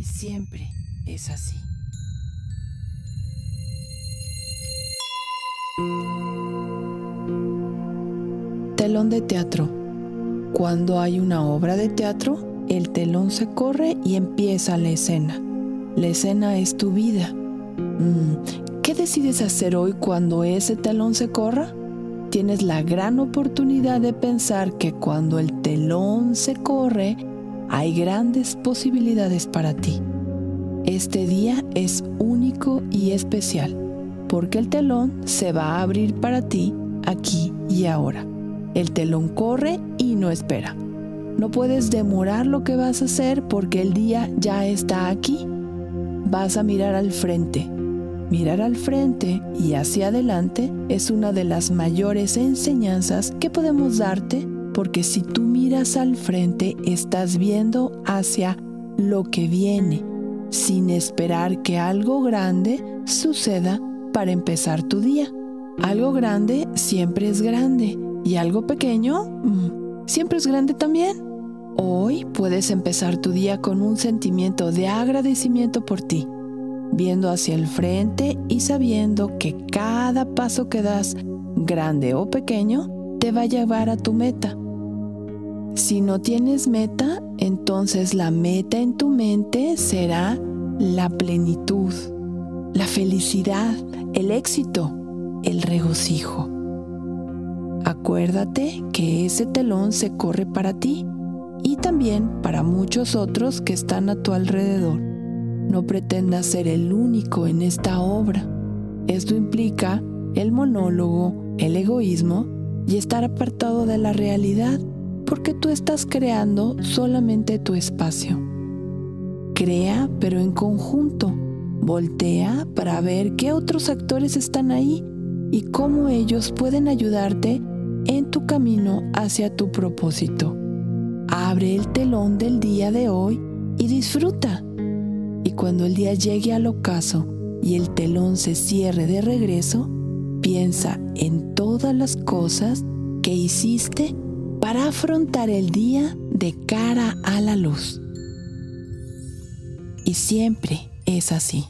siempre es así. Telón de teatro. Cuando hay una obra de teatro, el telón se corre y empieza la escena. La escena es tu vida. Mm, ¿Qué decides hacer hoy cuando ese telón se corra? Tienes la gran oportunidad de pensar que cuando el telón se corre, hay grandes posibilidades para ti. Este día es único y especial porque el telón se va a abrir para ti aquí y ahora. El telón corre y no espera. No puedes demorar lo que vas a hacer porque el día ya está aquí. Vas a mirar al frente. Mirar al frente y hacia adelante es una de las mayores enseñanzas que podemos darte porque si tú miras al frente estás viendo hacia lo que viene sin esperar que algo grande suceda para empezar tu día. Algo grande siempre es grande y algo pequeño mm, siempre es grande también. Hoy puedes empezar tu día con un sentimiento de agradecimiento por ti, viendo hacia el frente y sabiendo que cada paso que das, grande o pequeño, te va a llevar a tu meta. Si no tienes meta, entonces la meta en tu mente será la plenitud, la felicidad, el éxito, el regocijo. Acuérdate que ese telón se corre para ti y también para muchos otros que están a tu alrededor. No pretendas ser el único en esta obra. Esto implica el monólogo, el egoísmo y estar apartado de la realidad porque tú estás creando solamente tu espacio. Crea, pero en conjunto. Voltea para ver qué otros actores están ahí y cómo ellos pueden ayudarte en tu camino hacia tu propósito. Abre el telón del día de hoy y disfruta. Y cuando el día llegue al ocaso y el telón se cierre de regreso, piensa en todas las cosas que hiciste para afrontar el día de cara a la luz. Y siempre es así.